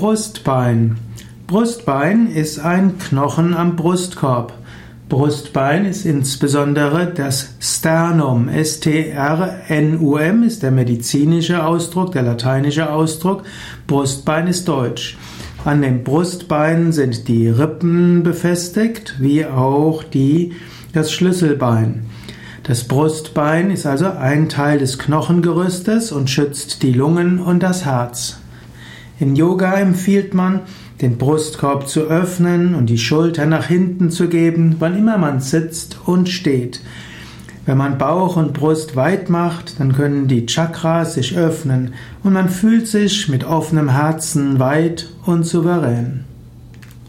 Brustbein. Brustbein ist ein Knochen am Brustkorb. Brustbein ist insbesondere das Sternum. S-T-R-N-U-M ist der medizinische Ausdruck, der lateinische Ausdruck. Brustbein ist deutsch. An dem Brustbein sind die Rippen befestigt, wie auch die, das Schlüsselbein. Das Brustbein ist also ein Teil des Knochengerüstes und schützt die Lungen und das Herz. In Yoga empfiehlt man, den Brustkorb zu öffnen und die Schulter nach hinten zu geben, wann immer man sitzt und steht. Wenn man Bauch und Brust weit macht, dann können die Chakras sich öffnen und man fühlt sich mit offenem Herzen weit und souverän.